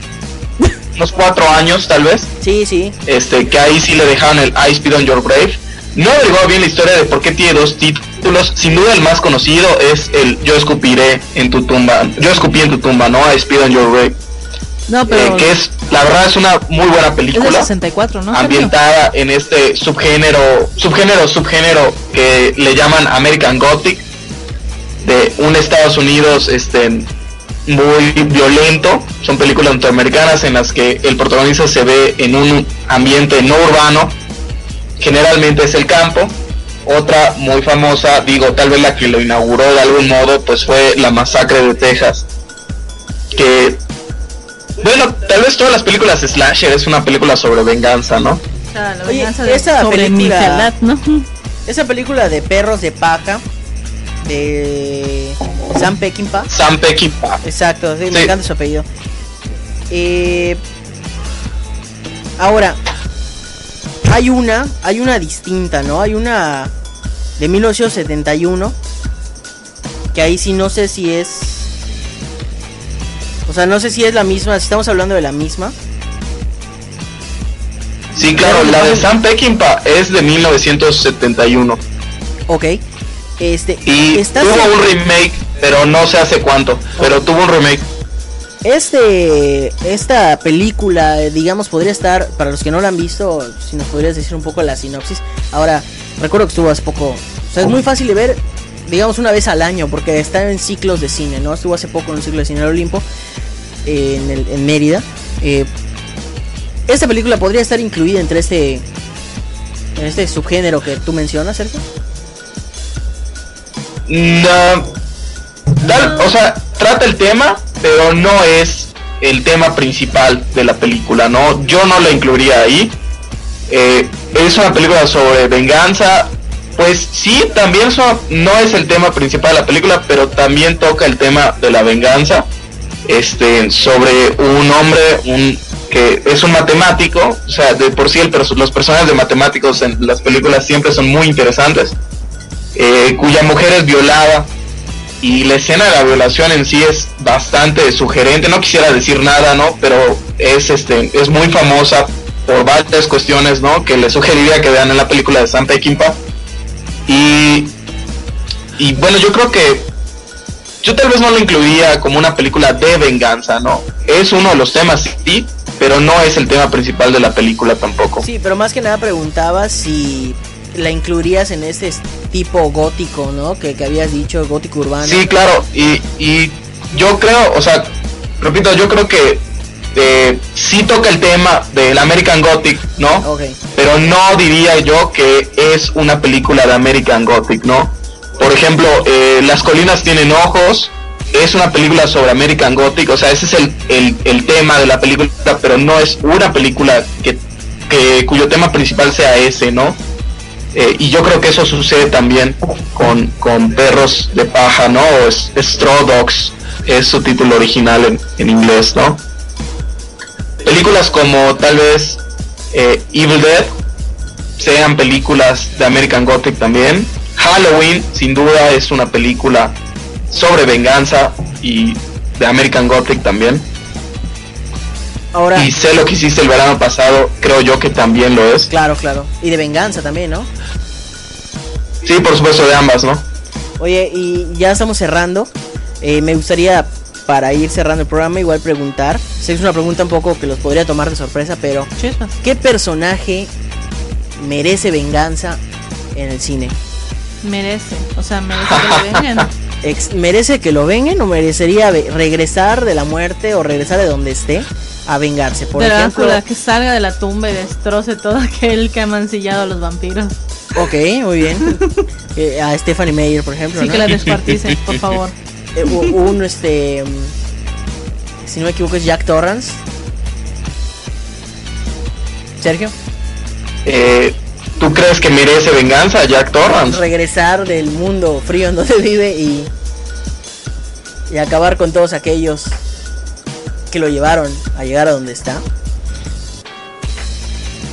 Unos cuatro años tal vez. Sí, sí. este que ahí sí le dejaron el I Speed on Your Grave. No averiguado bien la historia de por qué tiene dos títulos. Sin duda el más conocido es el Yo escupiré en tu tumba. Yo escupí en tu tumba, ¿no? I Speed on Your Grave. No, Eh, que es, la verdad es una muy buena es película. 64, ¿no? Sergio? ambientada en este subgénero, subgénero, subgénero que le llaman American Gothic, de un Estados Unidos este muy violento. Son películas norteamericanas en las que el protagonista se ve en un ambiente no urbano, generalmente es el campo. Otra muy famosa, digo, tal vez la que lo inauguró de algún modo, pues fue la masacre de Texas. Que, bueno, tal vez todas las películas slasher es una película sobre venganza, ¿no? O sea, la Oye, venganza de- esa sobre película- ¿no? Esa película de perros de paja de Sam Peckinpah. Sam Peckinpah. Exacto, sí, me Sí. encanta su apellido. Eh, ahora, hay una, hay una distinta, ¿no? Hay una de 1971 que ahí sí no sé si es, o sea, no sé si es la misma, si estamos hablando de la misma. Sí, claro, la de Sam Peckinpah es de 1971 Ok. Este, y tuvo un remake, pero no sé hace cuánto, pero tuvo un remake. Este, esta película, digamos, podría estar, para los que no la han visto, si nos podrías decir un poco la sinopsis. Ahora, recuerdo que estuvo hace poco, o sea, es muy fácil de ver, digamos, una vez al año, porque está en ciclos de cine, ¿no? Estuvo hace poco en un ciclo de cine al Olimpo, eh, en, el- en Mérida. Eh, esta película podría estar incluida entre este, en este subgénero que tú mencionas, Sergio. No, o sea, trata el tema, pero no es el tema principal de la película, ¿no? Yo no la incluiría ahí. Eh, es una película sobre venganza. Pues sí, también no es el tema principal de la película, pero también toca el tema de la venganza. Este, sobre un hombre, un que es un matemático, o sea, de por sí el los personajes de matemáticos en las películas siempre son muy interesantes eh, cuya mujer es violada y la escena de la violación en sí es bastante sugerente. No quisiera decir nada no pero es este es muy famosa por varias cuestiones no que le sugeriría que vean en la película de Sam Peckinpah y y bueno yo creo que yo tal vez no lo incluiría como una película de venganza no es uno de los temas sí pero no es el tema principal de la película tampoco Sí, pero más que nada preguntaba si la incluirías en este tipo gótico, ¿no? Que, que habías dicho, gótico urbano. Sí, claro, y, y yo creo, o sea, repito, yo creo que eh, sí toca el tema del American Gothic, ¿no? Pero no diría yo que es una película de American Gothic, ¿no? Por ejemplo, eh, Las colinas tienen ojos, es una película sobre American Gothic, o sea, ese es el, el, el tema de la película, pero no es una película que, que cuyo tema principal sea ese, ¿no? Eh, y yo creo que eso sucede también con, con Perros de Paja, ¿no? O es, Straw Dogs, es su título original en, en inglés, ¿no? Películas como tal vez eh, Evil Dead sean películas de American Gothic también. Halloween, sin duda, es una película sobre venganza y de American Gothic también. Ahora, Y sé lo que hiciste el verano pasado, creo yo que también lo es. claro, claro. Y de venganza también, ¿no? Sí, por supuesto, de ambas, ¿no? Oye, y ya estamos cerrando. Eh, me gustaría, para ir cerrando el programa, igual preguntar. Sé que es una pregunta un poco que los podría tomar de sorpresa, pero. ¿qué personaje merece venganza en el cine? Merece, o sea, merece que lo vengan. Ex- ¿Merece que lo vengan o merecería regresar de la muerte o regresar de donde esté a vengarse? Por ejemplo, que salga de la tumba y destroce todo aquel que ha mancillado a los vampiros. ok, muy bien. Eh, a Stephanie Meyer, por ejemplo. Sí ¿no? que la descuartice, por favor. Eh, un este si no me equivoco es Jack Torrance Sergio Eh, ¿Tú crees que merece venganza Jack Torrance? regresar del mundo frío en donde vive y y acabar con todos aquellos que lo llevaron a llegar a donde está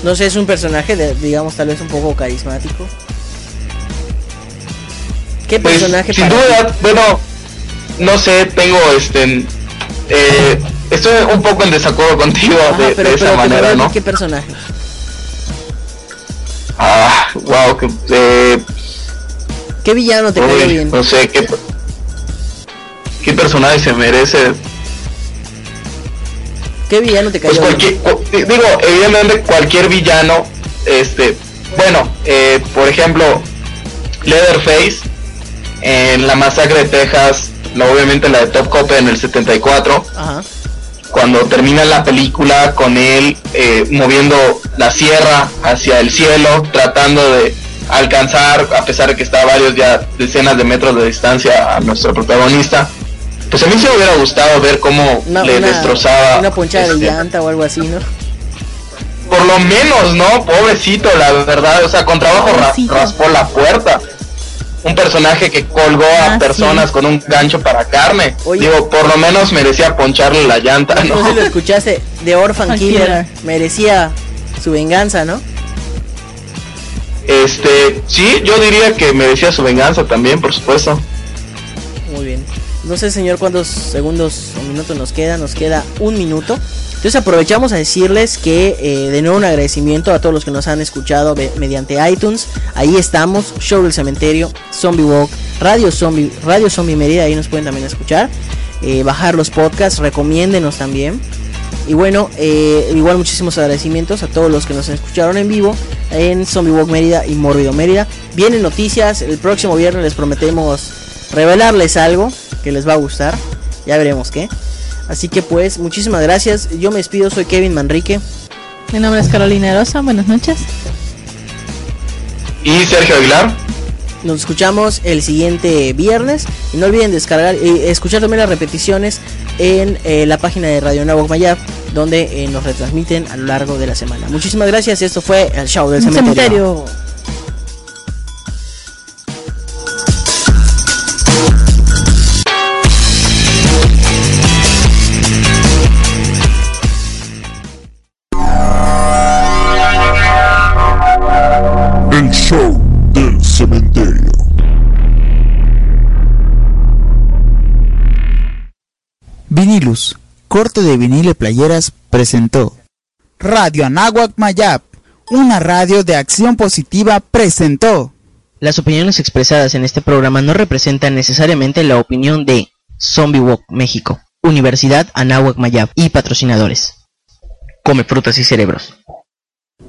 no sé es un personaje de- digamos tal vez un poco carismático qué Pues, personaje sin ti? duda, bueno, no sé, tengo este. eh, estoy un poco en desacuerdo contigo Ajá, de, pero, de esa pero manera, ¿no? qué personaje Ah, wow, que. eh, qué villano te cayó bien No sé, qué. ¿Qué personaje se merece? qué villano te Pues cayó bien cualquier, cu- digo, evidentemente cualquier villano, este, bueno, eh, por ejemplo, Leatherface en la masacre de Texas, la, obviamente la de Top Cop en el 74, Ajá. cuando termina la película con él eh, moviendo la sierra hacia el cielo, tratando de alcanzar, a pesar de que está a varios ya decenas de metros de distancia a nuestro protagonista. Pues a mí sí me hubiera gustado ver cómo Una, le una- destrozaba. una ponchada de este, llanta o algo así, ¿no? por lo menos, ¿no? Pobrecito, la verdad. O sea, con trabajo ra- raspó la puerta. Un personaje que colgó a Ah, personas sí. con un gancho para carne. Oye. Digo, por lo menos merecía poncharle la llanta, No ¿no? sé si lo escuchaste, The Orphan Killer. merecía su venganza, ¿no? Este, sí, yo diría que merecía su venganza también, por supuesto. Muy bien. No sé, señor, cuántos segundos o minutos nos queda. Nos queda un minuto. Entonces aprovechamos a decirles que eh, de nuevo un agradecimiento a todos los que nos han escuchado mediante iTunes. Ahí estamos, Show del Cementerio, Zombie Walk, Radio Zombie, Radio Zombie Mérida, ahí nos pueden también escuchar. Eh, bajar los podcasts, recomiéndenos también. Y bueno, eh, igual muchísimos agradecimientos a todos los que nos escucharon en vivo en Zombie Walk Mérida y Mórbido Mérida. Vienen noticias, el próximo viernes les prometemos revelarles algo que les va a gustar. Ya veremos qué. Así que pues, muchísimas gracias. Yo me despido, soy Kevin Manrique. Mi nombre es Carolina Rosa, buenas noches. Y Sergio Aguilar. Nos escuchamos el siguiente viernes. Y no olviden descargar y escuchar también las repeticiones en eh, la página de Radio Nahuac Mayab, donde eh, nos retransmiten a lo largo de la semana. Muchísimas gracias. Esto fue el show del cementerio. Cementerio. Corte de vinil y playeras, presentó. Radio Anáhuac Mayap, una radio de acción positiva, presentó. Las opiniones expresadas en este programa no representan necesariamente la opinión de Zombie Walk México, Universidad Anáhuac Mayab y patrocinadores. Come frutas y cerebros.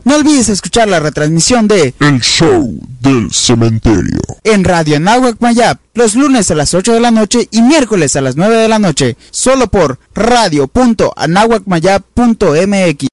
No olvides escuchar la retransmisión de El show del cementerio. en Radio Anáhuac Mayap los lunes a las 8 de la noche y miércoles a las 9 de la noche, solo por radio.anahuacmayap.mx.